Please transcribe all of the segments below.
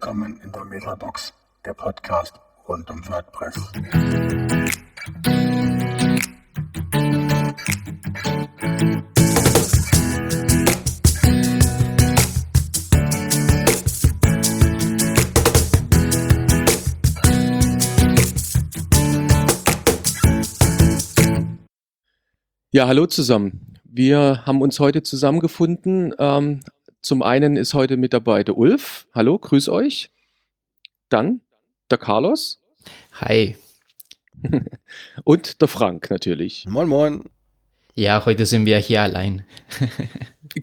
Willkommen in der Metabox, der Podcast rund um WordPress. Ja, hallo zusammen. Wir haben uns heute zusammengefunden. Ähm, zum einen ist heute mit dabei der Ulf. Hallo, grüß euch. Dann der Carlos Hi. und der Frank natürlich. Moin, moin. Ja, heute sind wir hier allein.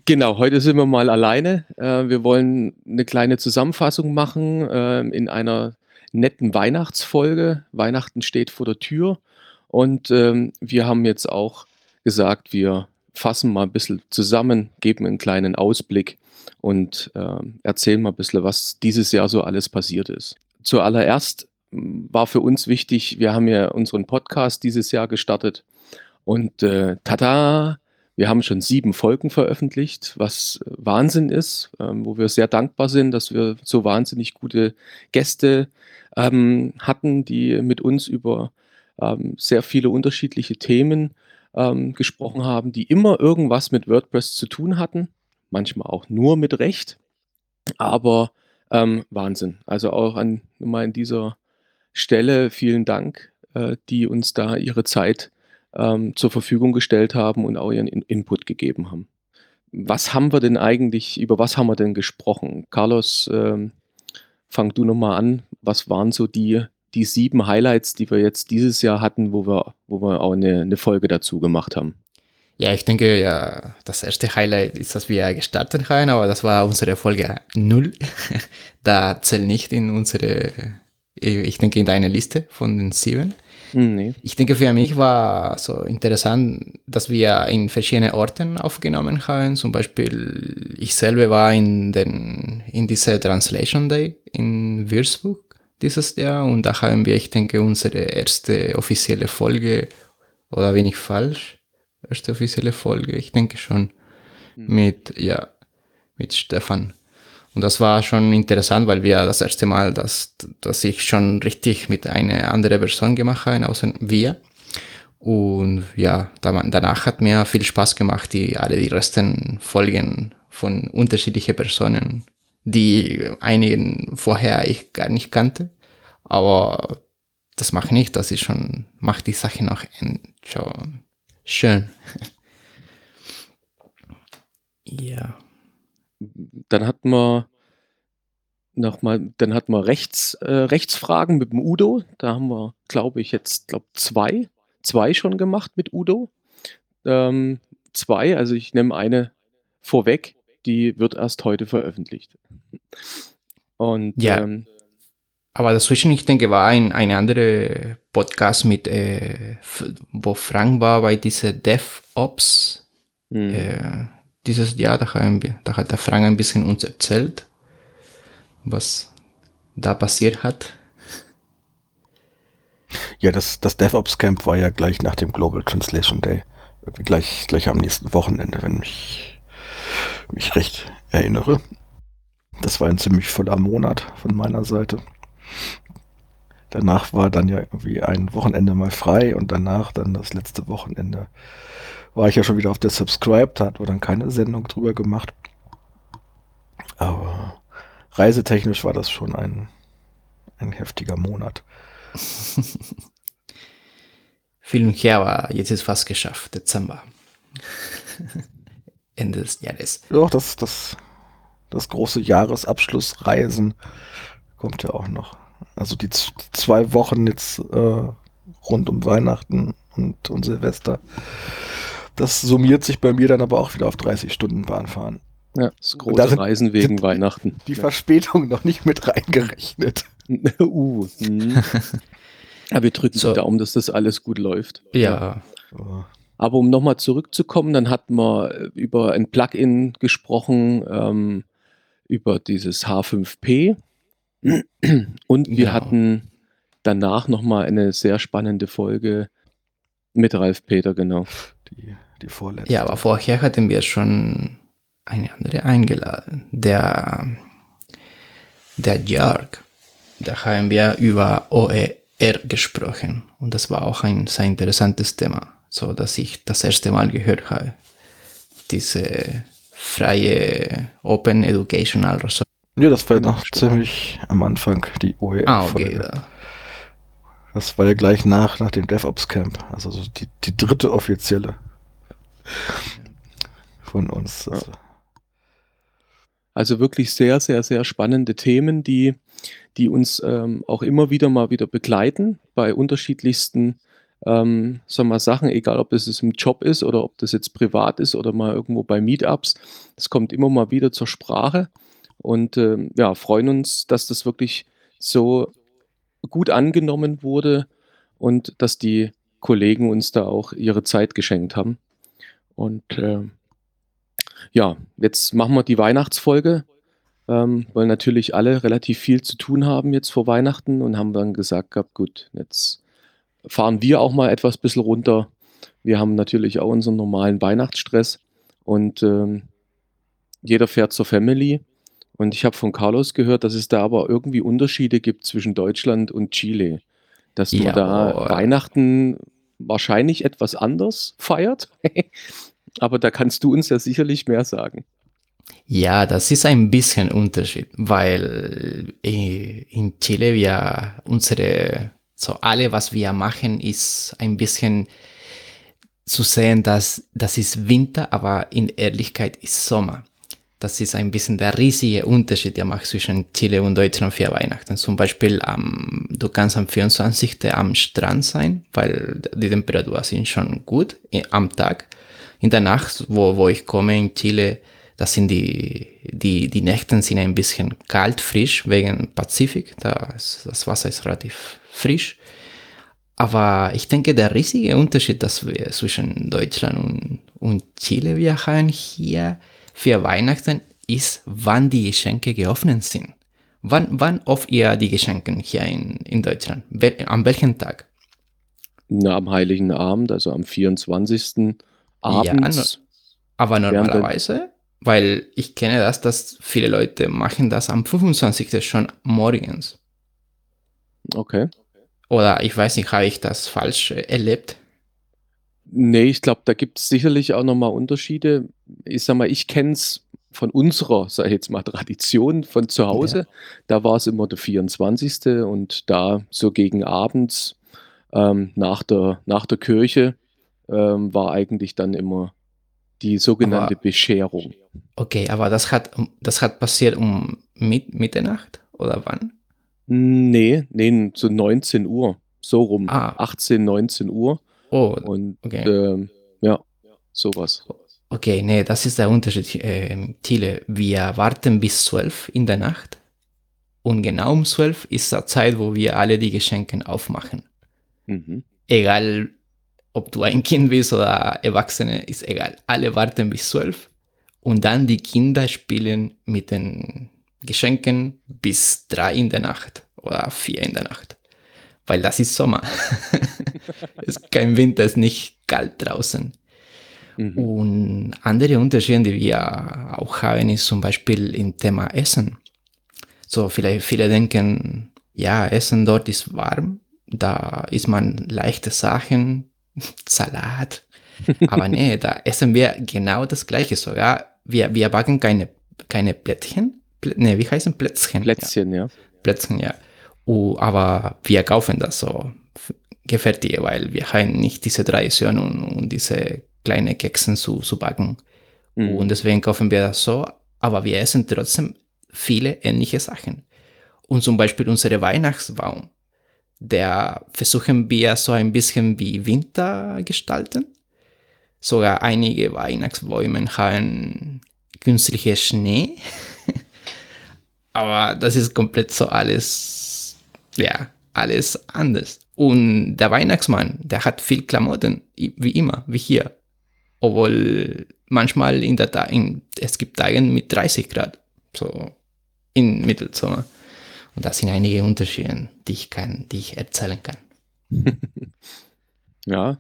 Genau, heute sind wir mal alleine. Äh, wir wollen eine kleine Zusammenfassung machen äh, in einer netten Weihnachtsfolge. Weihnachten steht vor der Tür und ähm, wir haben jetzt auch gesagt, wir fassen mal ein bisschen zusammen, geben einen kleinen Ausblick und äh, erzählen mal ein bisschen, was dieses Jahr so alles passiert ist. Zuallererst m, war für uns wichtig, wir haben ja unseren Podcast dieses Jahr gestartet und äh, tada, wir haben schon sieben Folgen veröffentlicht, was Wahnsinn ist, ähm, wo wir sehr dankbar sind, dass wir so wahnsinnig gute Gäste ähm, hatten, die mit uns über ähm, sehr viele unterschiedliche Themen ähm, gesprochen haben, die immer irgendwas mit WordPress zu tun hatten, manchmal auch nur mit Recht, aber ähm, Wahnsinn. Also auch an mal an dieser Stelle vielen Dank, äh, die uns da ihre Zeit ähm, zur Verfügung gestellt haben und auch ihren In Input gegeben haben. Was haben wir denn eigentlich, über was haben wir denn gesprochen? Carlos, ähm, fang du nochmal an. Was waren so die, die sieben Highlights, die wir jetzt dieses Jahr hatten, wo wir, wo wir auch eine, eine Folge dazu gemacht haben? Ja, ich denke, ja, das erste Highlight ist, dass wir gestartet haben, aber das war unsere Folge null. da zählt nicht in unsere, ich denke, in deine Liste von den sieben. Hm, nee. Ich denke, für mich war so interessant, dass wir in verschiedenen Orten aufgenommen haben. Zum Beispiel, ich selber war in den, in dieser Translation Day in Würzburg dieses Jahr und da haben wir, ich denke, unsere erste offizielle Folge, oder bin ich falsch? Erste offizielle Folge, ich denke schon, mit, ja, mit Stefan. Und das war schon interessant, weil wir das erste Mal, dass, dass ich schon richtig mit einer anderen Person gemacht habe, außer wir. Und ja, da- danach hat mir viel Spaß gemacht, die alle die resten Folgen von unterschiedlichen Personen, die einigen vorher ich gar nicht kannte. Aber das macht nicht, das ist schon, macht die Sache noch schon schön. ja. Dann hatten wir noch mal, dann hatten wir Rechts, äh, Rechtsfragen mit dem Udo. Da haben wir, glaube ich, jetzt glaub, zwei, zwei schon gemacht mit Udo. Ähm, zwei, also ich nehme eine vorweg, die wird erst heute veröffentlicht. Und Ja. ähm, Aber dazwischen, ich denke, war ein, ein anderer Podcast mit, äh, wo Frank war bei dieser DevOps. mh, Äh, dieses Jahr, da, haben wir, da hat der Frank ein bisschen uns erzählt, was da passiert hat. Ja, das, das DevOps Camp war ja gleich nach dem Global Translation Day. Gleich, gleich am nächsten Wochenende, wenn ich mich recht erinnere. Das war ein ziemlich voller Monat von meiner Seite. Danach war dann ja irgendwie ein Wochenende mal frei und danach dann das letzte Wochenende war ich ja schon wieder auf der Subscribe, da hat wir dann keine Sendung drüber gemacht. Aber reisetechnisch war das schon ein, ein heftiger Monat. Viel und her, aber jetzt ist fast geschafft, Dezember. Ende des Jahres. Doch, das, das, das große Jahresabschlussreisen kommt ja auch noch. Also die zwei Wochen jetzt äh, rund um Weihnachten und, und Silvester. Das summiert sich bei mir dann aber auch wieder auf 30 Stunden Bahnfahren. ja, das da große sind- Reisen wegen Weihnachten. Die Verspätung noch nicht mit reingerechnet. uh, mh. Aber wir drücken So. die Daumen, dass das alles gut läuft. Ja, So. Aber um nochmal zurückzukommen, dann hatten wir äh, über ein Plugin gesprochen, ähm, über dieses H5P. Und wir Genau. hatten danach nochmal eine sehr spannende Folge mit Ralf Peter, genau. Die, die vorletzte. ja, aber vorher hatten wir schon eine andere eingeladen. Der der Jörg, da haben wir über OER gesprochen und das war auch ein sehr interessantes Thema, so dass ich das erste Mal gehört habe. Diese freie Open Educational Resource. Ja, das war ja noch ziemlich am Anfang, die OER. Ah, okay. Folge. Da. Das war ja gleich nach, nach dem DevOps Camp. Also so die, die dritte offizielle von uns. Also, Also wirklich sehr, sehr, sehr spannende Themen, die, die uns ähm, auch immer wieder mal wieder begleiten bei unterschiedlichsten ähm, sagen wir, mal, Sachen, egal ob das jetzt im Job ist oder ob das jetzt privat ist oder mal irgendwo bei Meetups. Das kommt immer mal wieder zur Sprache und ähm, ja, freuen uns, dass das wirklich so gut angenommen wurde und dass die Kollegen uns da auch ihre Zeit geschenkt haben. Und ähm, ja, jetzt machen wir die Weihnachtsfolge, ähm, weil natürlich alle relativ viel zu tun haben jetzt vor Weihnachten und haben dann gesagt gehabt, gut, jetzt fahren wir auch mal etwas bisschen runter. Wir haben natürlich auch unseren normalen Weihnachtsstress und ähm, jeder fährt zur Family. Und ich habe von Carlos gehört, dass es da aber irgendwie Unterschiede gibt zwischen Deutschland und Chile. Dass man da Jawohl. Weihnachten wahrscheinlich etwas anders feiert. aber da kannst du uns ja sicherlich mehr sagen. Ja, das ist ein bisschen Unterschied, weil äh, in Chile wir unsere, so alle, was wir machen, ist ein bisschen zu sehen, dass das ist Winter, aber in Ehrlichkeit ist Sommer. Das ist ein bisschen der riesige Unterschied, der macht zwischen Chile und Deutschland für Weihnachten. Zum Beispiel, am du kannst am 24. am Strand sein, weil die Temperaturen sind schon gut am Tag. In der Nacht, wo, wo ich komme in Chile, das sind die, die, die Nächten sind ein bisschen kalt, frisch, wegen Pazifik. Da das Wasser ist relativ frisch. Aber ich denke, der riesige Unterschied, dass wir zwischen Deutschland und, und Chile wir haben hier für Weihnachten, ist, wann die Geschenke geöffnet sind. Wann, wann oft ihr die Geschenke hier in, in Deutschland? An welchem Tag? Na, am Heiligen Abend, also am 24. abends. Aber Während der- normalerweise, weil ich kenne das, dass viele Leute machen das am 25. schon morgens. Okay. Oder ich weiß nicht, habe ich das falsch erlebt? Nee, ich glaube, da gibt es sicherlich auch nochmal Unterschiede. Ich sag mal, ich kenne es von unserer, sag ich jetzt mal, Tradition von zu Hause. Da war es immer der 24. und da so gegen abends ähm, nach, der, nach der Kirche ähm, war eigentlich dann immer die sogenannte Aber- Bescherung. Okay, aber das hat, das hat passiert um mit, Mitternacht oder wann? Nee, nee, so 19 Uhr, so rum. Ah. 18, 19 Uhr. Oh, Und okay. ähm, ja, sowas. Okay, nee, das ist der Unterschied. Äh, Chile, wir warten bis 12 in der Nacht und genau um 12 ist die Zeit, wo wir alle die Geschenke aufmachen. Mhm. Egal, ob du ein Kind bist oder Erwachsene, ist egal. Alle warten bis 12 und dann die Kinder spielen mit den Geschenken bis 3 in der Nacht oder 4 in der Nacht. Weil das ist Sommer. es ist kein Winter, es ist nicht kalt draußen. Mhm. Und andere Unterschiede, die wir auch haben, ist zum Beispiel im Thema Essen. So, vielleicht viele denken, ja, Essen dort ist warm, da isst man leichte Sachen, Salat. Aber nee, da essen wir genau das Gleiche. Sogar, wir, wir backen keine, keine Plättchen. Plä nee, wie heißen Plätzchen? Plätzchen, ja. Ja, Plätzchen, ja. Uh, aber wir kaufen das so f- gefertigt, weil wir haben nicht diese Tradition und, und diese kleine Keksen zu, zu backen. Mhm. Und deswegen kaufen wir das so, aber wir essen trotzdem viele ähnliche Sachen. Und zum Beispiel unsere Weihnachtsbaum, der versuchen wir so ein bisschen wie Winter gestalten. Sogar einige Weihnachtsbäume haben künstliche Schnee. aber das ist komplett so alles, ja, alles anders. Und der Weihnachtsmann, der hat viel Klamotten, wie immer, wie hier. Obwohl manchmal in der Ta in, es gibt Tage mit 30 Grad, so im Mittelsommer. Und das sind einige Unterschiede, die ich, kann, die ich erzählen kann. Ja.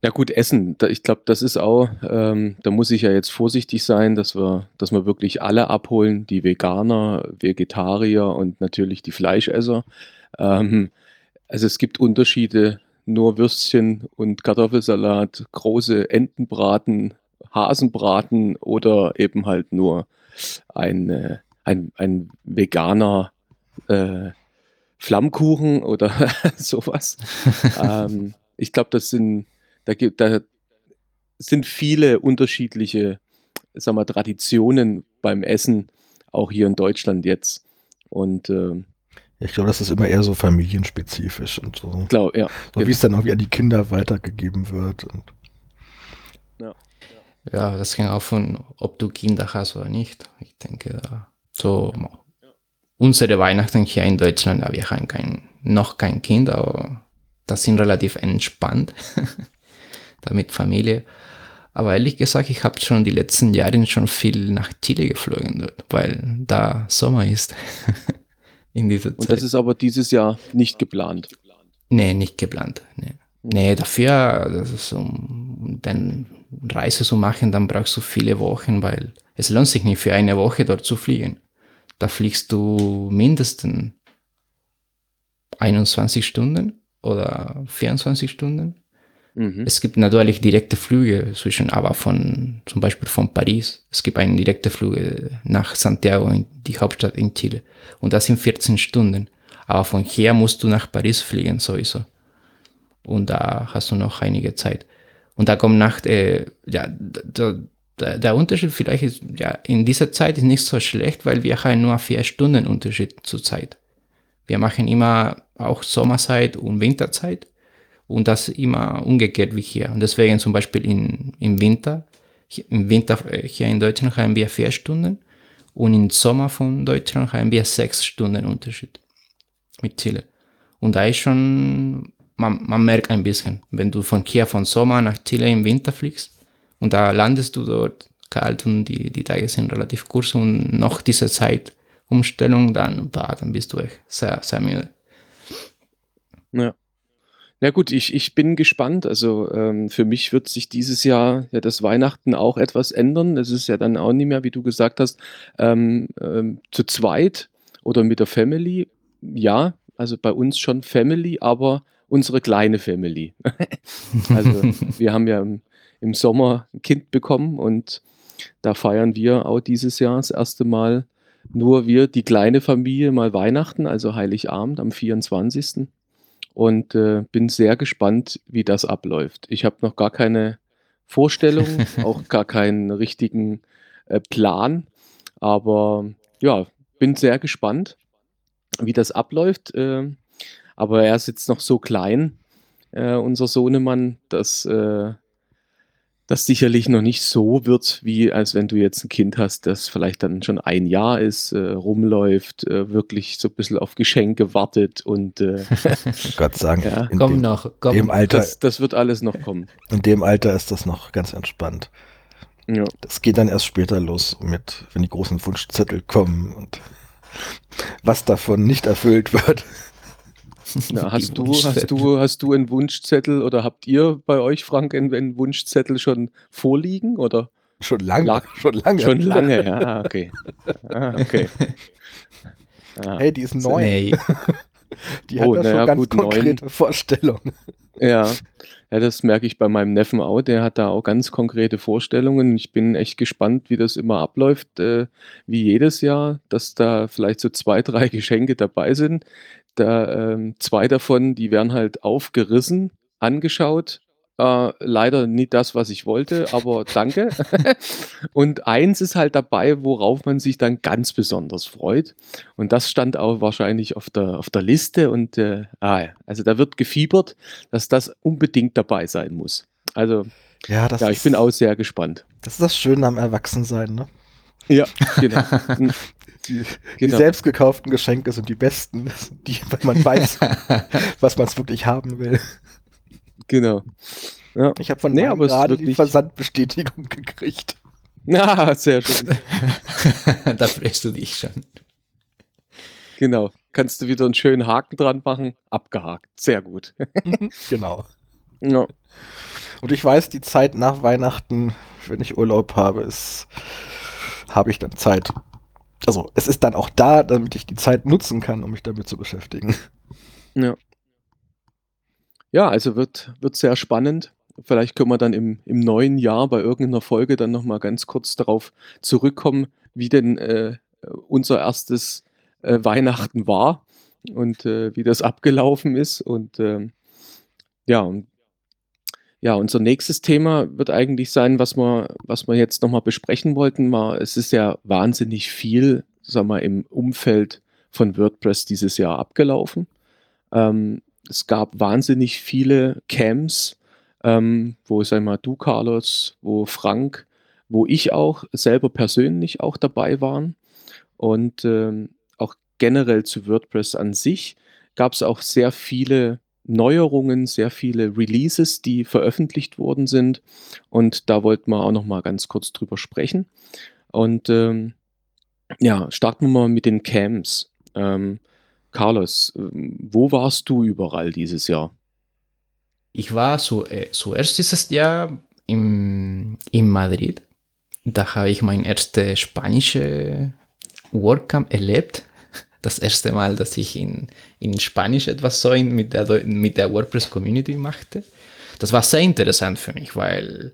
Ja gut, Essen, ich glaube, das ist auch, ähm, da muss ich ja jetzt vorsichtig sein, dass wir, dass wir wirklich alle abholen, die Veganer, Vegetarier und natürlich die Fleischesser. Ähm, also es gibt Unterschiede, nur Würstchen und Kartoffelsalat, große Entenbraten, Hasenbraten oder eben halt nur ein, äh, ein, ein veganer äh, Flammkuchen oder sowas. ähm, ich glaube, das sind, da gibt, da sind viele unterschiedliche, sag mal, Traditionen beim Essen, auch hier in Deutschland jetzt. Und äh, Ich glaube, das ist immer eher so familienspezifisch und so. glaub, ja, So wie es dann auch wie an die Kinder weitergegeben wird. Und Ja, das hängt auch von, ob du Kinder hast oder nicht. Ich denke, da so unsere Weihnachten hier in Deutschland, ja, wir haben kein, noch kein Kind, aber das sind relativ entspannt. da mit Familie. Aber ehrlich gesagt, ich habe schon die letzten Jahre schon viel nach Chile geflogen, dort, weil da Sommer ist. in dieser und Zeit. das ist aber dieses Jahr nicht geplant. Nee, nicht geplant. Nee, nee dafür, das ist, um dann Reise zu machen, dann brauchst du viele Wochen, weil es lohnt sich nicht für eine Woche dort zu fliegen. Da fliegst du mindestens 21 Stunden oder 24 Stunden. Mhm. Es gibt natürlich direkte Flüge zwischen, aber von, zum Beispiel von Paris. Es gibt einen direkten Flug nach Santiago, in die Hauptstadt in Chile. Und das sind 14 Stunden. Aber von hier musst du nach Paris fliegen, sowieso. Und da hast du noch einige Zeit. Und da kommt Nacht, äh, ja, der, der, der Unterschied vielleicht ist, ja, in dieser Zeit ist nicht so schlecht, weil wir haben nur vier Stunden Unterschied zur Zeit. Wir machen immer auch Sommerzeit und Winterzeit und das immer umgekehrt wie hier. Und deswegen zum Beispiel in, im Winter, im Winter äh, hier in Deutschland haben wir vier Stunden und im Sommer von Deutschland haben wir sechs Stunden Unterschied mit Chile. Und da ist schon, man, man merkt ein bisschen, wenn du von hier von Sommer nach Chile im Winter fliegst und da landest du dort kalt und die, die Tage sind relativ kurz und noch diese Zeitumstellung, dann, bah, dann bist du echt sehr, sehr müde. Ja. Na gut, ich, ich bin gespannt. Also ähm, für mich wird sich dieses Jahr ja das Weihnachten auch etwas ändern. Es ist ja dann auch nicht mehr, wie du gesagt hast, ähm, ähm, zu zweit oder mit der Family. Ja, also bei uns schon Family, aber unsere kleine Family. also wir haben ja im, im Sommer ein Kind bekommen und da feiern wir auch dieses Jahr das erste Mal nur wir, die kleine Familie, mal Weihnachten, also Heiligabend am 24 und äh, bin sehr gespannt, wie das abläuft. Ich habe noch gar keine Vorstellung, auch gar keinen richtigen äh, Plan, aber ja, bin sehr gespannt, wie das abläuft. Äh, aber er ist jetzt noch so klein, äh, unser Sohnemann, dass äh, das sicherlich noch nicht so wird, wie als wenn du jetzt ein Kind hast, das vielleicht dann schon ein Jahr ist, äh, rumläuft, äh, wirklich so ein bisschen auf Geschenke wartet und äh, Gott sagen, Ja. in, Komm dem, noch, komm. dem Alter, das, das wird alles noch kommen. in dem Alter ist das noch ganz entspannt. Ja. Das geht dann erst später los mit, wenn die großen Wunschzettel kommen und was davon nicht erfüllt wird. Na, hast, du, hast, du, hast du einen Wunschzettel oder habt ihr bei euch, Frank, einen, einen Wunschzettel schon vorliegen? Oder Schon lange, Lag- schon lange. schon lange? Ja, okay. Ah, okay. Ah, Hey, die ist neu. Nee, Die hat Oh, ja na schon ja, ganz gut, neun. konkrete Vorstellungen. Ja. ja, das merke ich bei meinem Neffen auch. Der hat da auch ganz konkrete Vorstellungen. Ich bin echt gespannt, wie das immer abläuft, äh, wie jedes Jahr, dass da vielleicht so zwei, drei Geschenke dabei sind. Da ähm, zwei davon, die werden halt aufgerissen, angeschaut. Äh, leider nicht das, was ich wollte, aber danke. Und eins ist halt dabei, worauf man sich dann ganz besonders freut. Und das stand auch wahrscheinlich auf der, auf der Liste. Und äh, ah, also da wird gefiebert, dass das unbedingt dabei sein muss. Also, Ja, ja, ich ist, bin auch sehr gespannt. das ist das Schöne am Erwachsensein. Ne? Ja, genau. Die, die genau. selbst gekauften Geschenke sind die besten, sind die, wenn man weiß, was man es wirklich haben will. genau. Ja. Ich habe von Nee, meinem gerade die wirklich- Versandbestätigung gekriegt. Ja, sehr schön. da freust du dich schon. Genau. Kannst du wieder einen schönen Haken dran machen? Abgehakt. Sehr gut. Genau. Ja. Und ich weiß, die Zeit nach Weihnachten, wenn ich Urlaub habe, ist, habe ich dann Zeit. Also es ist dann auch da, damit ich die Zeit nutzen kann, um mich damit zu beschäftigen. Ja. Ja, also wird, wird sehr spannend. Vielleicht können wir dann im, im neuen Jahr bei irgendeiner Folge dann nochmal ganz kurz darauf zurückkommen, wie denn äh, unser erstes äh, Weihnachten war und äh, wie das abgelaufen ist. Und ähm, ja, und ja, unser nächstes Thema wird eigentlich sein, was wir, was wir jetzt nochmal besprechen wollten. War, es ist ja wahnsinnig viel, sagen wir, im Umfeld von WordPress dieses Jahr abgelaufen. Ähm, es gab wahnsinnig viele Camps, ähm, wo, sag mal, du, Carlos, wo Frank, wo ich auch selber persönlich auch dabei waren. Und ähm, auch generell zu WordPress an sich gab es auch sehr viele Neuerungen, sehr viele Releases, die veröffentlicht worden sind. Und da wollten wir auch noch mal ganz kurz drüber sprechen. Und ähm, ja, starten wir mal mit den Camps. Ähm, Carlos, ähm, wo warst du überall dieses Jahr? Ich war zu, äh, zuerst dieses Jahr im, in Madrid. Da habe ich mein erstes spanische WordCamp erlebt. Das erste Mal, dass ich in, in Spanisch etwas so in, mit, der, mit der WordPress-Community machte. Das war sehr interessant für mich, weil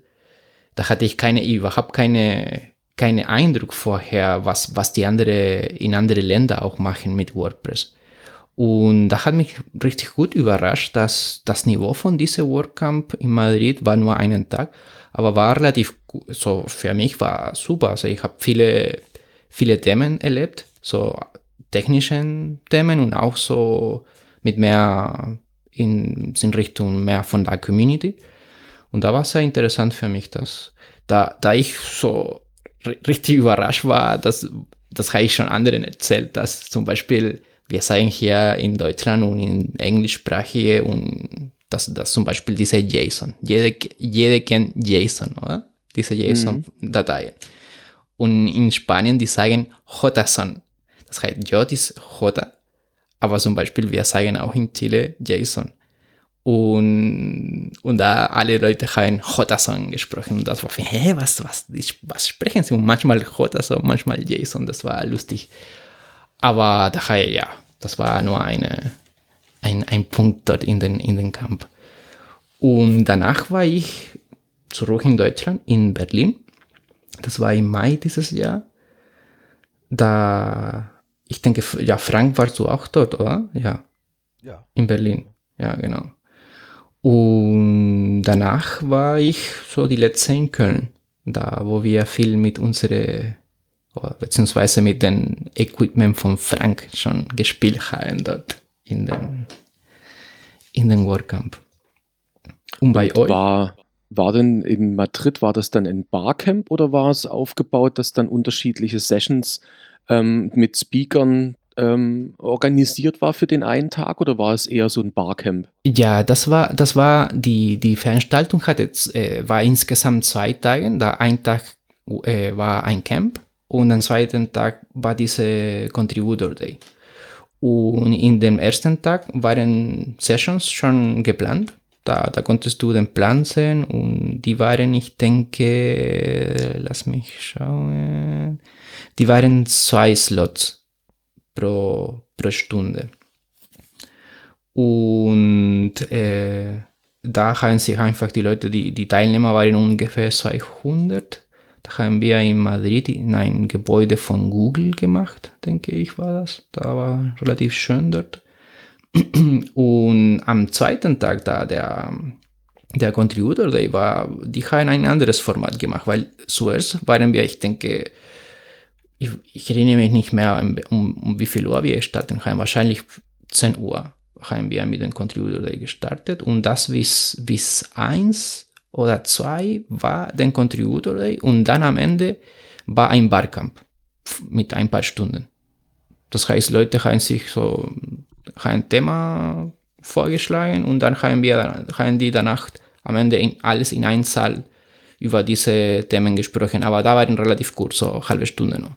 da hatte ich keine, überhaupt keine, keine Eindruck vorher, was, was die andere, in andere Länder auch machen mit WordPress. Und da hat mich richtig gut überrascht, dass das Niveau von diesem WordCamp in Madrid war nur einen Tag, aber war relativ. So für mich war super. Also ich habe viele, viele Themen erlebt, so technischen Themen und auch so mit mehr in, in Richtung mehr von der Community. Und da war sehr interessant für mich, dass da, da ich so richtig überrascht war, dass das habe ich schon anderen erzählt, dass zum Beispiel wir sagen hier in Deutschland und in englischsprachige und das, das zum Beispiel diese JSON. Jede, jede kennt JSON, oder? Diese JSON-Datei. Und in Spanien, die sagen JSON. Das heißt, J ist J, aber zum Beispiel wir sagen auch in Chile JSON. Und, und da alle Leute haben JSON gesprochen. Und das war hä, was, was, was sprechen sie? Und manchmal JSON, manchmal JSON. Das war lustig. Aber daher, ja, das war nur eine, ein, ein Punkt dort in den, in den Camp. Und danach war ich zurück in Deutschland, in Berlin. Das war im Mai dieses Jahr. Da, ich denke, ja, Frank warst du auch dort, oder? Ja. Ja. In Berlin. Ja, genau. Und danach war ich so die letzte in Köln. Da, wo wir viel mit unseren beziehungsweise mit dem Equipment von Frank schon gespielt haben dort in dem, in dem WordCamp. Und bei Und euch? War, war denn in Madrid, war das dann ein Barcamp oder war es aufgebaut, dass dann unterschiedliche Sessions ähm, mit Speakern ähm, organisiert war für den einen Tag oder war es eher so ein Barcamp? Ja, das war, das war die, die Veranstaltung hatte, äh, war insgesamt zwei Tage. Da ein Tag äh, war ein Camp und am zweiten Tag war diese Contributor Day. Und in dem ersten Tag waren Sessions schon geplant. Da, da konntest du den Plan sehen und die waren, ich denke, lass mich schauen, die waren zwei Slots pro, pro Stunde. Und äh, da haben sich einfach die Leute, die, die Teilnehmer waren ungefähr 200 da haben wir in Madrid in ein Gebäude von Google gemacht, denke ich, war das. Da war relativ schön dort. Und am zweiten Tag da, der, der Contributor Day war, die haben ein anderes Format gemacht, weil zuerst waren wir, ich denke, ich, ich erinnere mich nicht mehr, um, um, wie viel Uhr wir starten haben, wahrscheinlich 10 Uhr haben wir mit dem Contributor Day gestartet und das bis, bis 1 oder zwei war den Contributor Day und dann am Ende war ein Barcamp mit ein paar Stunden. Das heißt, Leute haben sich so ein Thema vorgeschlagen und dann haben wir haben die danach am Ende in, alles in einem Saal über diese Themen gesprochen. Aber da waren relativ kurz, so halbe Stunde noch.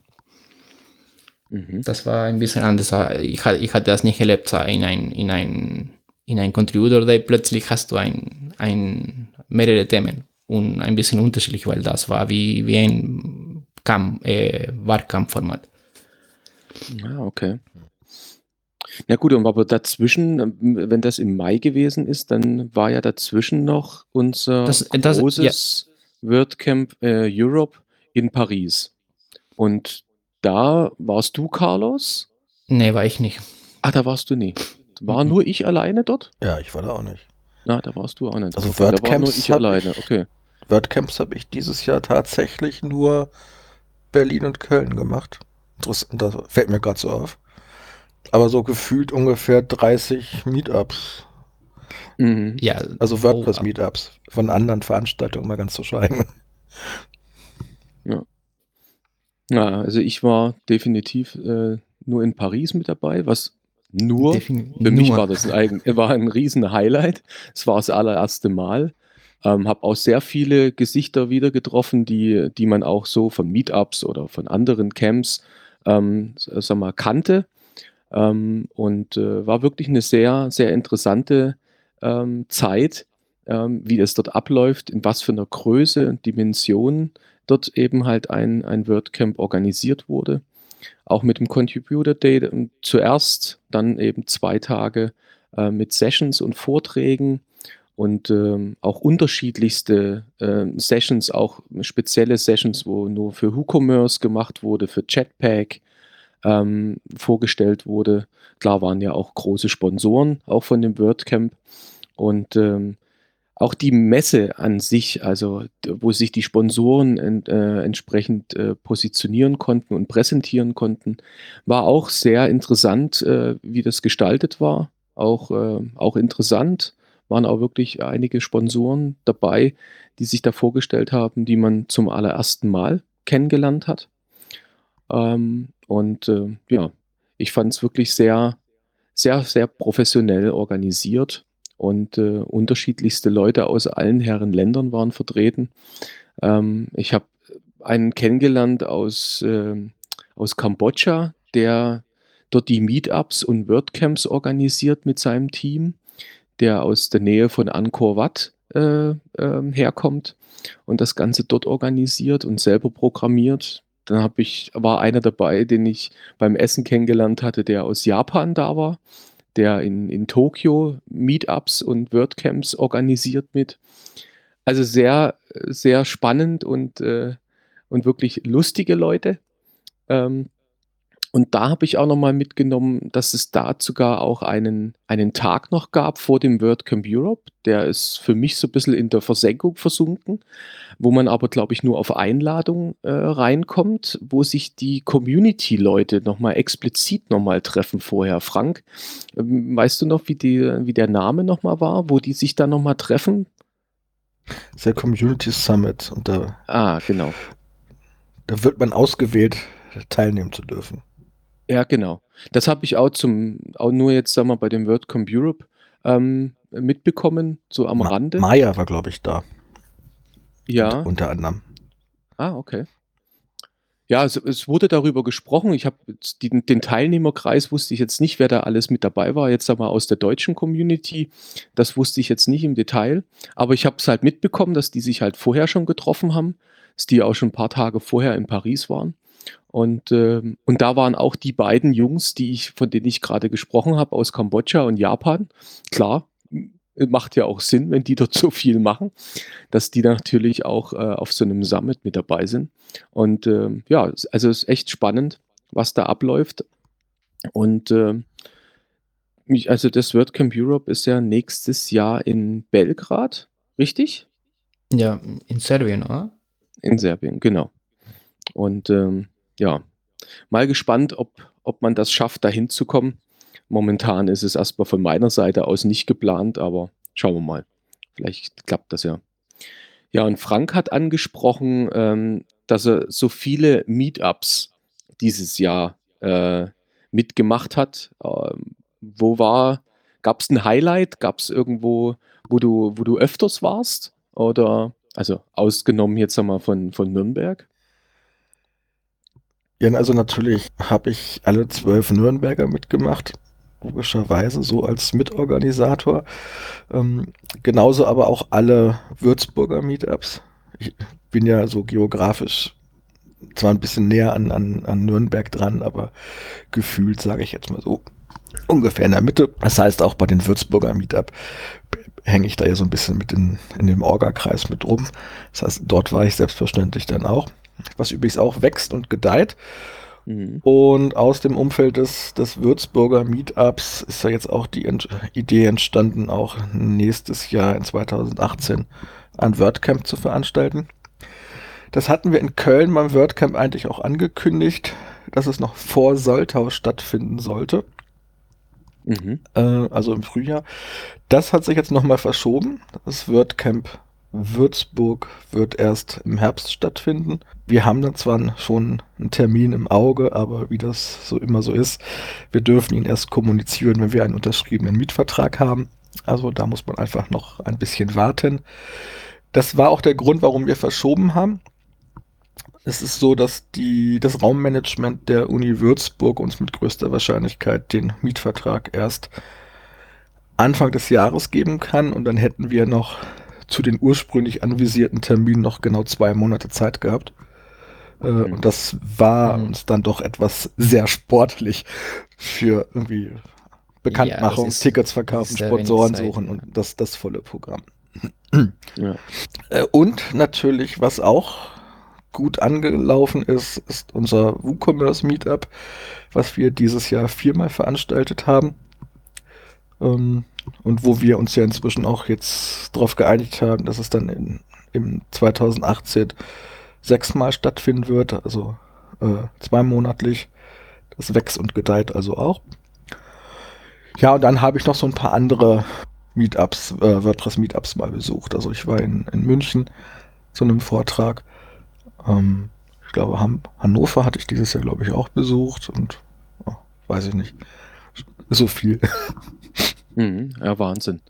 Mhm. Das war ein bisschen anders. Ich, ich hatte das nicht erlebt in ein, in ein, in ein Contributor Day. Plötzlich hast du ein, ein mehrere Themen und ein bisschen unterschiedlich, weil das war wie, wie ein Camp, äh, Wahlkampfformat. Ja, okay. Ja gut, aber dazwischen, wenn das im Mai gewesen ist, dann war ja dazwischen noch unser Das, das, ja, großes WordCamp äh, Europe in Paris. Und da warst du, Carlos? nee, war ich nicht. Ah, da warst du nie. War Mhm. nur ich alleine dort? Ja, ich war da auch nicht. Na, da warst du auch nicht. Also Okay, da war nur WordCamps ich alleine. ich- Okay. WordCamps habe ich dieses Jahr tatsächlich nur Berlin und Köln gemacht. Interessant, das fällt mir gerade so auf. Aber so gefühlt ungefähr 30 Meetups. Mhm. Ja, Also oh, WordPress-Meetups. Von anderen Veranstaltungen mal ganz zu schweigen. Ja, also ich war definitiv äh, nur in Paris mit dabei, was nur defini- Für mich nur. war das ein, war ein riesen Highlight. Es war das allererste Mal. Ähm, habe auch sehr viele Gesichter wieder getroffen, die, die man auch so von Meetups oder von anderen Camps ähm, s- sag mal, kannte. Ähm, und äh, war wirklich eine sehr, sehr interessante ähm, Zeit, ähm, wie das dort abläuft, in was für einer Größe und Dimension dort eben halt ein, ein WordCamp organisiert wurde auch mit dem Contributor Day ähm, zuerst, dann eben zwei Tage äh, mit Sessions und Vorträgen und ähm, auch unterschiedlichste ähm, Sessions, auch spezielle Sessions, wo nur für WooCommerce gemacht wurde, für Jetpack ähm, vorgestellt wurde. Klar waren ja auch große Sponsoren, auch von dem WordCamp. Und ähm, auch die Messe an sich, also wo sich die Sponsoren ent, äh, entsprechend äh, positionieren konnten und präsentieren konnten, war auch sehr interessant, äh, wie das gestaltet war. Auch, äh, auch interessant, waren auch wirklich einige Sponsoren dabei, die sich da vorgestellt haben, die man zum allerersten Mal kennengelernt hat. Ähm, und äh, ja, ich fand es wirklich sehr, sehr, sehr professionell organisiert und äh, unterschiedlichste Leute aus allen Herren Ländern waren vertreten. Ähm, ich habe einen kennengelernt aus, ähm, aus Kambodscha, der dort die Meetups und WordCamps organisiert mit seinem Team, der aus der Nähe von Angkor Wat äh, ähm, herkommt und das Ganze dort organisiert und selber programmiert. Dann habe ich, war einer dabei, den ich beim Essen kennengelernt hatte, der aus Japan da war, der in, in Tokio Meetups und WordCamps organisiert mit. Also sehr, sehr spannend und, äh, und wirklich lustige Leute. Ähm, und da habe ich auch nochmal mitgenommen, dass es da sogar auch einen, einen Tag noch gab vor dem WordCamp Europe. Der ist für mich so ein bisschen in der Versenkung versunken, wo man aber, glaube ich, nur auf Einladung äh, reinkommt, wo sich die Community-Leute nochmal explizit nochmal treffen vorher. Frank, ähm, weißt du noch, wie, die, wie der Name nochmal war, wo die sich da nochmal treffen? Der Community Summit und da, Ah, genau. da wird man ausgewählt, teilnehmen zu dürfen. Ja, genau. Das habe ich auch zum, auch nur jetzt, sagen wir, bei dem WordCamp Europe ähm, mitbekommen, so am Ma- Rande. Maya war, glaube ich, da. ja. Unter, anderem. Ah, okay. Ja, es, es wurde darüber gesprochen. Ich habe den, den Teilnehmerkreis wusste ich jetzt nicht, wer da alles mit dabei war. Jetzt aber aus der deutschen Community. Das wusste ich jetzt nicht im Detail. Aber ich habe es halt mitbekommen, dass die sich halt vorher schon getroffen haben, dass die auch schon ein paar Tage vorher in Paris waren. Und, ähm, und da waren auch die beiden Jungs, die ich, von denen ich gerade gesprochen habe, aus Kambodscha und Japan. Klar, m- macht ja auch Sinn, wenn die dort so viel machen, dass die natürlich auch äh, auf so einem Summit mit dabei sind. Und ähm, ja, also es ist echt spannend, was da abläuft. Und ähm, mich, also das WordCamp Europe ist ja nächstes Jahr in Belgrad, richtig? Ja, in Serbien, oder? In Serbien, genau. Und ähm, ja, mal gespannt, ob, ob man das schafft, da hinzukommen. Momentan ist es erstmal von meiner Seite aus nicht geplant, aber schauen wir mal. Vielleicht klappt das ja. Ja, und Frank hat angesprochen, ähm, dass er so viele Meetups dieses Jahr äh, mitgemacht hat. Ähm, wo war, gab es ein Highlight? Gab es irgendwo, wo du, wo du öfters warst? Oder, also ausgenommen jetzt einmal von, von Nürnberg? Ja, also natürlich habe ich alle zwölf Nürnberger mitgemacht. logischerweise so als Mitorganisator. Ähm, genauso aber auch alle Würzburger Meetups. Ich bin ja so geografisch zwar ein bisschen näher an, an, an Nürnberg dran, aber gefühlt, sage ich jetzt mal so, ungefähr in der Mitte. Das heißt, auch bei den Würzburger Meetup hänge ich da ja so ein bisschen mit in, in dem Orga-Kreis mit rum. Das heißt, dort war ich selbstverständlich dann auch. Was übrigens auch wächst und gedeiht. Mhm. Und aus dem Umfeld des, des Würzburger Meetups ist ja jetzt auch die Ent Idee entstanden, auch nächstes Jahr in 2018 ein WordCamp zu veranstalten. Das hatten wir in Köln beim WordCamp eigentlich auch angekündigt, dass es noch vor Soltau stattfinden sollte. Mhm. Äh, also im Frühjahr. Das hat sich jetzt nochmal verschoben. Das WordCamp Würzburg wird erst im Herbst stattfinden. Wir haben dann zwar schon einen Termin im Auge, aber wie das so immer so ist, wir dürfen ihn erst kommunizieren, wenn wir einen unterschriebenen Mietvertrag haben. Also da muss man einfach noch ein bisschen warten. Das war auch der Grund, warum wir verschoben haben. Es ist so, dass die, das Raummanagement der Uni Würzburg uns mit größter Wahrscheinlichkeit den Mietvertrag erst Anfang des Jahres geben kann und dann hätten wir noch zu den ursprünglich anvisierten Terminen noch genau zwei Monate Zeit gehabt. Äh, Mhm. Und das war Mhm. uns dann doch etwas sehr sportlich für irgendwie Bekanntmachung, das ist Tickets verkaufen, Sponsoren Zeit, suchen ja. und das, das volle Programm. Ja. Äh, Und natürlich, was auch gut angelaufen ist, ist unser WooCommerce Meetup, was wir dieses Jahr viermal veranstaltet haben. Ähm, Und wo wir uns ja inzwischen auch jetzt darauf geeinigt haben, dass es dann in, im 2018 sechsmal stattfinden wird, also äh, zweimonatlich. Das wächst und gedeiht also auch. Ja, und dann habe ich noch so ein paar andere Meetups, äh, WordPress-Meetups mal besucht. Also ich war in, in München zu einem Vortrag. Ähm, ich glaube, Han Hannover hatte ich dieses Jahr, glaube ich, auch besucht und oh, weiß ich nicht. So viel. Mhm. ja, Wahnsinn.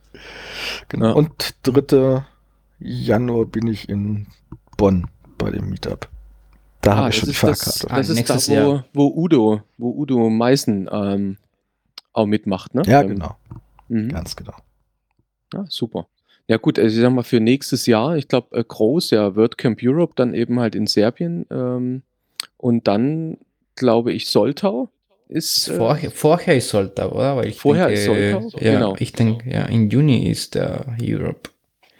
Genau. Ja. Und 3. Januar bin ich in Bonn bei dem Meetup. Da habe ich das schon die ist das, Fahrkarte. Ah, das ist da, nächstes wo, wo Udo, wo Udo Meißen ähm, auch mitmacht, ne? ja, Ähm, genau. Mhm. Ganz genau. Ja, super. Ja gut, also ich sag mal für nächstes Jahr, ich glaube äh, groß, ja, WordCamp Europe, dann eben halt in Serbien ähm, und dann glaube ich Soltau ist äh, Vorher, vorher ist Soltau, oder? Weil ich Vorher denke, ist Soltau, Ja, genau. ich denke, ja, im Juni ist der Europe.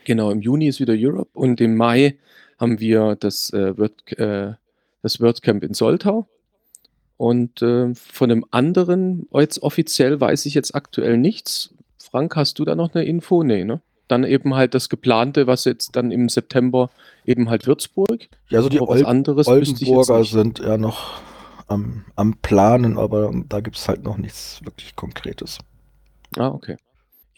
genau im Juni ist wieder Europe und im Mai haben wir das äh, Word, äh, das WordCamp in Soltau und äh, von einem anderen jetzt offiziell weiß ich jetzt aktuell nichts. Frank, hast du da noch eine Info? Nee, ne? Dann eben halt das geplante, was jetzt dann im September eben halt Würzburg. Ja, also die Ol anderes Oldenburger sind ja noch am, am Planen, aber da gibt es halt noch nichts wirklich Konkretes. Ah, okay.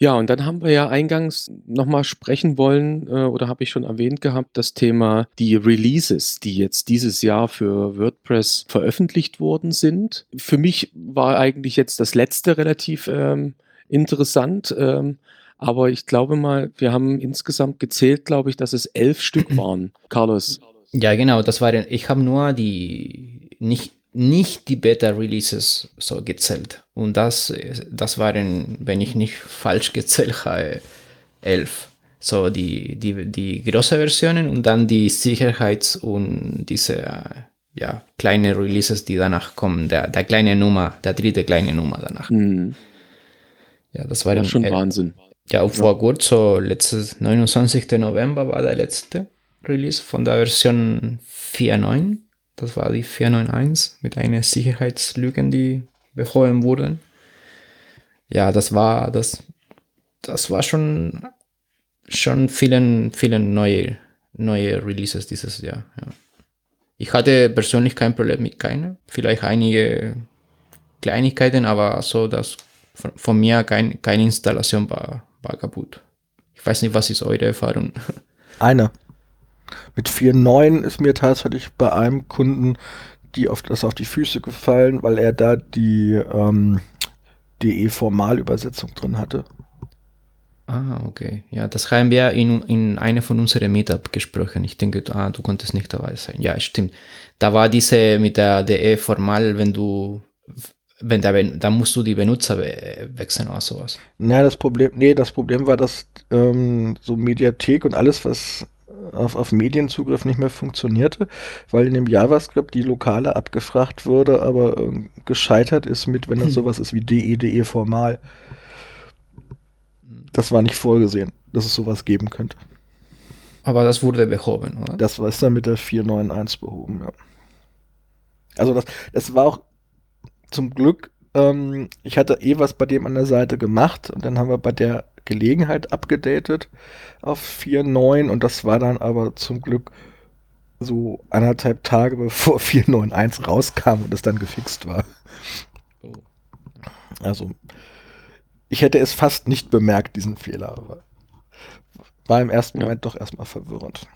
Ja, und dann haben wir ja eingangs nochmal sprechen wollen, äh, oder habe ich schon erwähnt gehabt, das Thema die Releases, die jetzt dieses Jahr für WordPress veröffentlicht worden sind. Für mich war eigentlich jetzt das letzte relativ ähm, interessant, ähm, aber ich glaube mal, wir haben insgesamt gezählt, glaube ich, dass es elf Stück waren. Carlos. Ja, genau, das waren, ich habe nur die, nicht, nicht die Beta-Releases so gezählt. Und das, das waren, wenn ich nicht falsch gezählt habe, elf. So die, die, die große Versionen und dann die Sicherheits- und diese ja, kleine Releases, die danach kommen. Der, der kleine Nummer, der dritte kleine Nummer danach. Hm, Ja, das waren schon elf. Wahnsinn. Ja, vor kurzem, so letztes 29. November war der letzte Release von der Version 4.9. Das war die 4.9.1 mit einer Sicherheitslücken, die behoben wurden. Ja, das war das, das war schon schon vielen vielen neue neue Releases dieses Jahr. Ja. Ich hatte persönlich kein Problem mit keiner, vielleicht einige Kleinigkeiten, aber so dass von, von mir kein, keine Installation war, war kaputt. Ich weiß nicht, was ist eure Erfahrung? Eine. Mit 4.9 ist mir tatsächlich bei einem Kunden die auf, das auf die Füße gefallen, weil er da die ähm, DE-Formalübersetzung drin hatte. Ah, okay. Ja, das haben wir in, in einer von unseren Meetup gesprochen. Ich denke, ah, du konntest nicht dabei sein. Ja, stimmt. Da war diese mit der DE formal, wenn du wenn Ben- dann musst du die Benutzer we- wechseln oder sowas. Na, das Problem, nee, das Problem war, dass ähm, so Mediathek und alles, was auf, auf Medienzugriff nicht mehr funktionierte, weil in dem JavaScript die Lokale abgefragt wurde, aber ähm, gescheitert ist mit, wenn das Hm. sowas ist wie DE, DE formal. Das war nicht vorgesehen, dass es sowas geben könnte. Aber das wurde behoben, oder? Das war ist dann mit der 491 behoben, ja. Also das, das war auch zum Glück, ähm, ich hatte eh was bei dem an der Seite gemacht und dann haben wir bei der Gelegenheit abgedatet auf 4.9 und das war dann aber zum Glück so anderthalb Tage bevor 4.9.1 rauskam und es dann gefixt war. Oh. Also ich hätte es fast nicht bemerkt, diesen Fehler, aber war im ersten Ja. Moment doch erstmal verwirrend.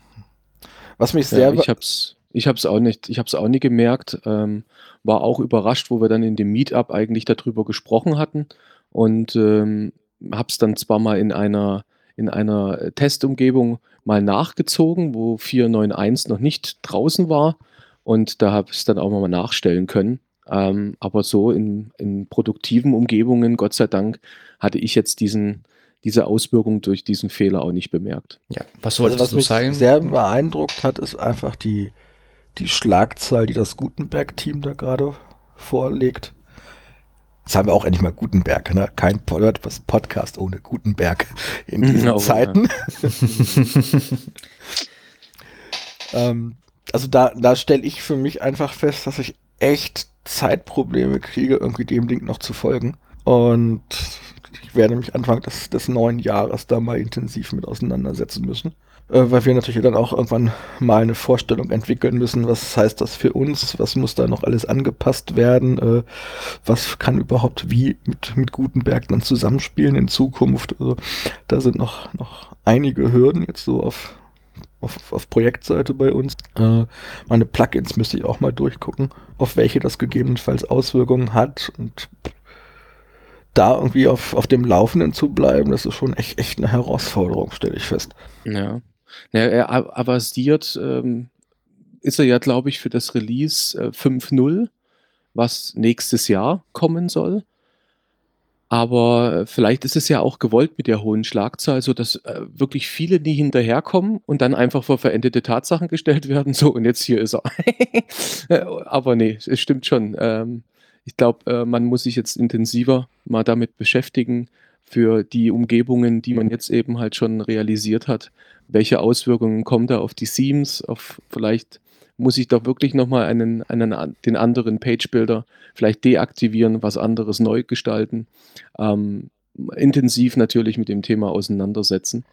Was mich Ja, sehr ich hab's, ich hab's auch nicht, ich hab's auch nie gemerkt. Ähm, war auch überrascht, wo wir dann in dem Meetup eigentlich darüber gesprochen hatten und ähm, hab's dann zwar mal in einer in einer Testumgebung mal nachgezogen, wo 4.9.1 noch nicht draußen war und da habe ich es dann auch mal nachstellen können. Ähm, aber so in, in produktiven Umgebungen, Gott sei Dank, hatte ich jetzt diesen, diese Auswirkung durch diesen Fehler auch nicht bemerkt. Ja, was Also wolltest was du mich sagen? sehr beeindruckt hat, ist einfach die, die Schlagzahl, die das Gutenberg-Team da gerade vorlegt. Jetzt haben wir auch endlich mal Gutenberg, ne? Kein Podcast ohne Gutenberg in diesen Oh, ja. Zeiten. ähm, also da, da stelle ich für mich einfach fest, dass ich echt Zeitprobleme kriege, irgendwie dem Ding noch zu folgen. Und ich werde mich Anfang des, des neuen Jahres da mal intensiv mit auseinandersetzen müssen. Äh, weil wir natürlich dann auch irgendwann mal eine Vorstellung entwickeln müssen, was heißt das für uns, was muss da noch alles angepasst werden, äh, was kann überhaupt wie mit, mit Gutenberg dann zusammenspielen in Zukunft. Also da sind noch, noch einige Hürden jetzt so auf, auf, auf Projektseite bei uns. Äh, meine Plugins müsste ich auch mal durchgucken, auf welche das gegebenenfalls Auswirkungen hat und da irgendwie auf, auf dem Laufenden zu bleiben, das ist schon echt, echt eine Herausforderung, stelle ich fest. Ja. Ja er av- avasiert ähm, ist er ja, glaube ich, für das Release äh, 5.0, was nächstes Jahr kommen soll. Aber äh, vielleicht ist es ja auch gewollt mit der hohen Schlagzahl, sodass äh, wirklich viele nie hinterherkommen und dann einfach vor verendete Tatsachen gestellt werden. So, und jetzt hier ist er. Äh, Aber nee, es stimmt schon. Ähm, ich glaube, äh, man muss sich jetzt intensiver mal damit beschäftigen, für die Umgebungen, die man jetzt eben halt schon realisiert hat. Welche Auswirkungen kommen da auf die Themes? Auf vielleicht muss ich doch wirklich nochmal einen, einen, den anderen Page-Builder vielleicht deaktivieren, was anderes neu gestalten. Ähm, intensiv natürlich mit dem Thema auseinandersetzen.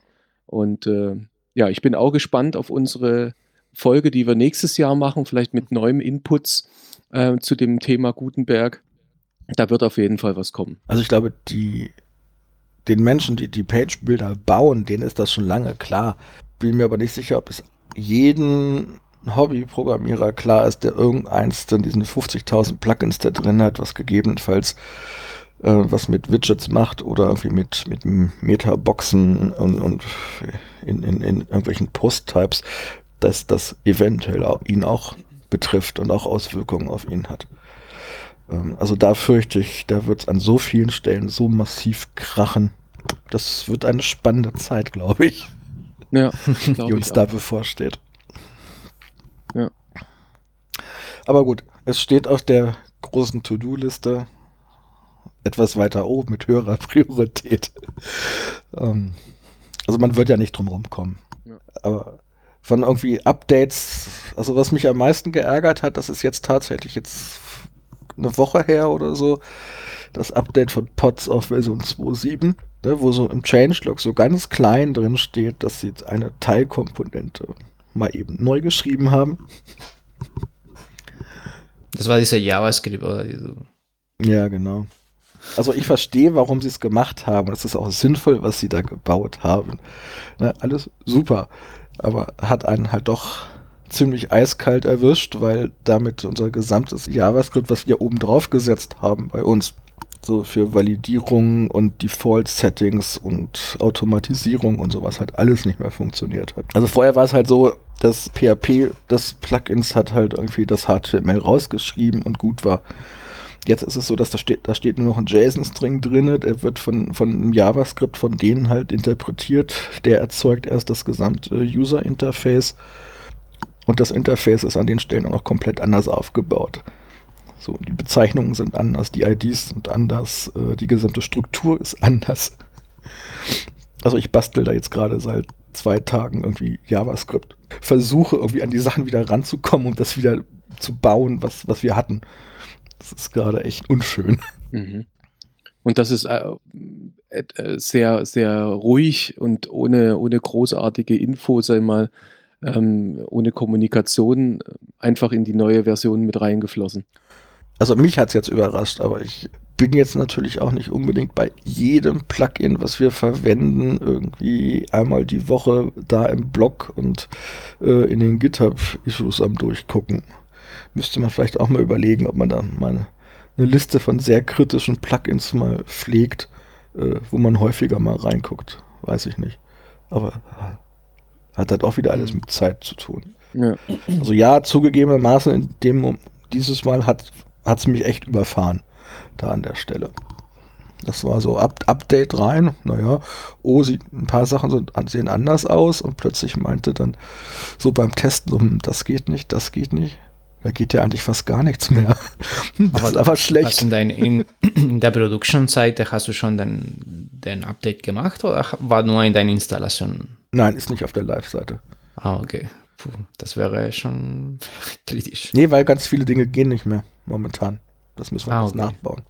Und äh, ja, ich bin auch gespannt auf unsere Folge, die wir nächstes Jahr machen, vielleicht mit neuem Inputs äh, zu dem Thema Gutenberg. Da wird auf jeden Fall was kommen. Also ich glaube, die, den Menschen, die die Page-Bilder bauen, denen ist das schon lange klar. Bin mir aber nicht sicher, ob es jeden Hobby-Programmierer klar ist, der irgendeins dann diesen 50.000 Plugins da drin hat, was gegebenenfalls äh, was mit Widgets macht oder irgendwie mit, mit Meta-Boxen und, und in, in, in irgendwelchen Post-Types, dass das eventuell auch, ihn auch betrifft und auch Auswirkungen auf ihn hat. Ähm, Also da fürchte ich, da wird es an so vielen Stellen so massiv krachen. Das wird eine spannende Zeit, glaube ich, Ja, die glaub uns ich da bevorsteht. Ja. Aber gut, es steht auf der großen To-Do-Liste etwas weiter oben mit höherer Priorität. ähm, also man wird ja nicht drum rumkommen. Ja. Aber von irgendwie Updates, also was mich am meisten geärgert hat, das ist jetzt tatsächlich jetzt eine Woche her oder so, das Update von Pods auf Version 2.7, ne, wo so im Changelog so ganz klein drin steht, dass sie jetzt eine Teilkomponente mal eben neu geschrieben haben. Das war dieser JavaScript oder diese, Ja, genau. Also ich verstehe, warum sie es gemacht haben. Es ist auch sinnvoll, was sie da gebaut haben. Ne, alles super. Aber hat einen halt doch ziemlich eiskalt erwischt, weil damit unser gesamtes JavaScript, was wir oben drauf gesetzt haben bei uns, so für Validierung und Default-Settings und Automatisierung und sowas halt alles nicht mehr funktioniert hat. Also vorher war es halt so, das PHP des Plugins hat halt irgendwie das HTML rausgeschrieben und gut war. Jetzt ist es so, dass da steht, da steht nur noch ein JSON-String drin, der wird von, von JavaScript von denen halt interpretiert. Der erzeugt erst das gesamte User-Interface und das Interface ist an den Stellen auch noch komplett anders aufgebaut. So, die Bezeichnungen sind anders, die IDs sind anders, äh, die gesamte Struktur ist anders. Also ich bastel da jetzt gerade seit zwei Tagen irgendwie JavaScript. Versuche irgendwie an die Sachen wieder ranzukommen, um das wieder zu bauen, was, was wir hatten. Das ist gerade echt unschön. Mhm. Und das ist äh, äh, sehr, sehr ruhig und ohne, ohne großartige Info, sei mal, ähm, ohne Kommunikation einfach in die neue Version mit reingeflossen. Also mich hat es jetzt überrascht, aber ich bin jetzt natürlich auch nicht unbedingt bei jedem Plugin, was wir verwenden, irgendwie einmal die Woche da im Blog und äh, in den GitHub-Issues am Durchgucken müsste man vielleicht auch mal überlegen, ob man da mal eine, eine Liste von sehr kritischen Plugins mal pflegt, äh, wo man häufiger mal reinguckt. Weiß ich nicht. Aber hat halt auch wieder alles mit Zeit zu tun. Ja. Also ja, zugegebenermaßen in dem dieses Mal hat es mich echt überfahren da an der Stelle. Das war so Up Update rein, naja, oh, sieht, ein paar Sachen sind, sehen anders aus und plötzlich meinte dann so beim Testen, hm, das geht nicht, das geht nicht. Da geht ja eigentlich fast gar nichts mehr. Das ist aber schlecht. in, dein, in, in der Production-Seite hast du schon den, den Update gemacht oder war nur in deiner Installation? Nein, ist nicht auf der Live-Seite. Ah, okay. Puh, das wäre schon kritisch. Nee, weil ganz viele Dinge gehen nicht mehr momentan. Das müssen wir ah, okay. nachbauen.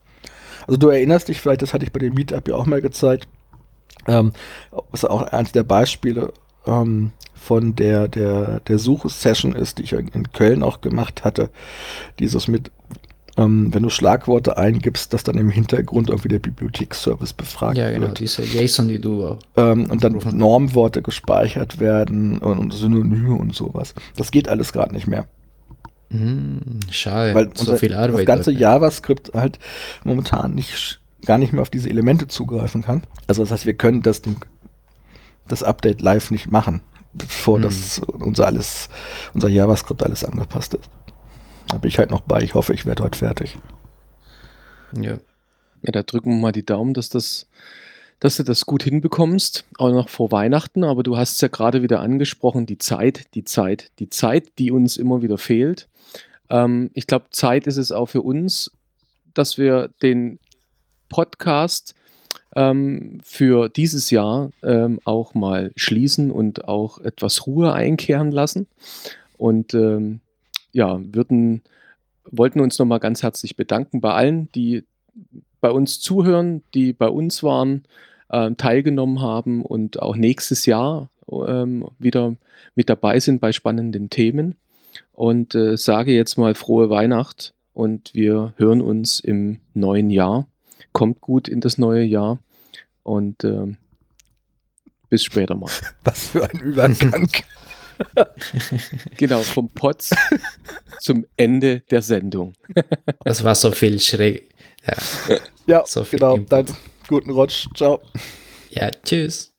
Also du erinnerst dich vielleicht, das hatte ich bei dem Meetup ja auch mal gezeigt. Ähm, was auch eines der Beispiele ähm, von der, der, der Suche-Session ist, die ich in Köln auch gemacht hatte. Dieses mit, ähm, wenn du Schlagworte eingibst, dass dann im Hintergrund irgendwie der Bibliotheksservice befragt ja, genau, wird. diese JSON, die du ähm, Und dann. Normworte gespeichert werden und, und Synonyme und sowas. Das geht alles gerade nicht mehr. Hm, schade, Weil so viel Arbeit. Das ganze JavaScript halt momentan nicht, gar nicht mehr auf diese Elemente zugreifen kann. Also das heißt, wir können das, das Update live nicht machen bevor mhm. das unser alles, unser JavaScript alles angepasst ist. Bin ich halt noch bei. Ich hoffe, ich werde heute fertig. Ja. Ja, da drücken wir mal die Daumen, dass das, dass du das gut hinbekommst, auch noch vor Weihnachten. Aber du hast es ja gerade wieder angesprochen, die Zeit, die Zeit, die Zeit, die uns immer wieder fehlt. Ähm, ich glaube, Zeit ist es auch für uns, dass wir den Podcast ähm, für dieses Jahr ähm, auch mal schließen und auch etwas Ruhe einkehren lassen. Und ähm, ja, würden, wollten uns nochmal ganz herzlich bedanken bei allen, die bei uns zuhören, die bei uns waren, äh, teilgenommen haben und auch nächstes Jahr ähm, wieder mit dabei sind bei spannenden Themen. Und äh, sage jetzt mal frohe Weihnacht und wir hören uns im neuen Jahr. Kommt gut in das neue Jahr und ähm, bis später mal. Was für ein Übergang. genau, vom Potz zum Ende der Sendung. das war so viel schräg. Ja, ja so viel genau. Input. Dann guten Rutsch. Ciao. Ja, tschüss.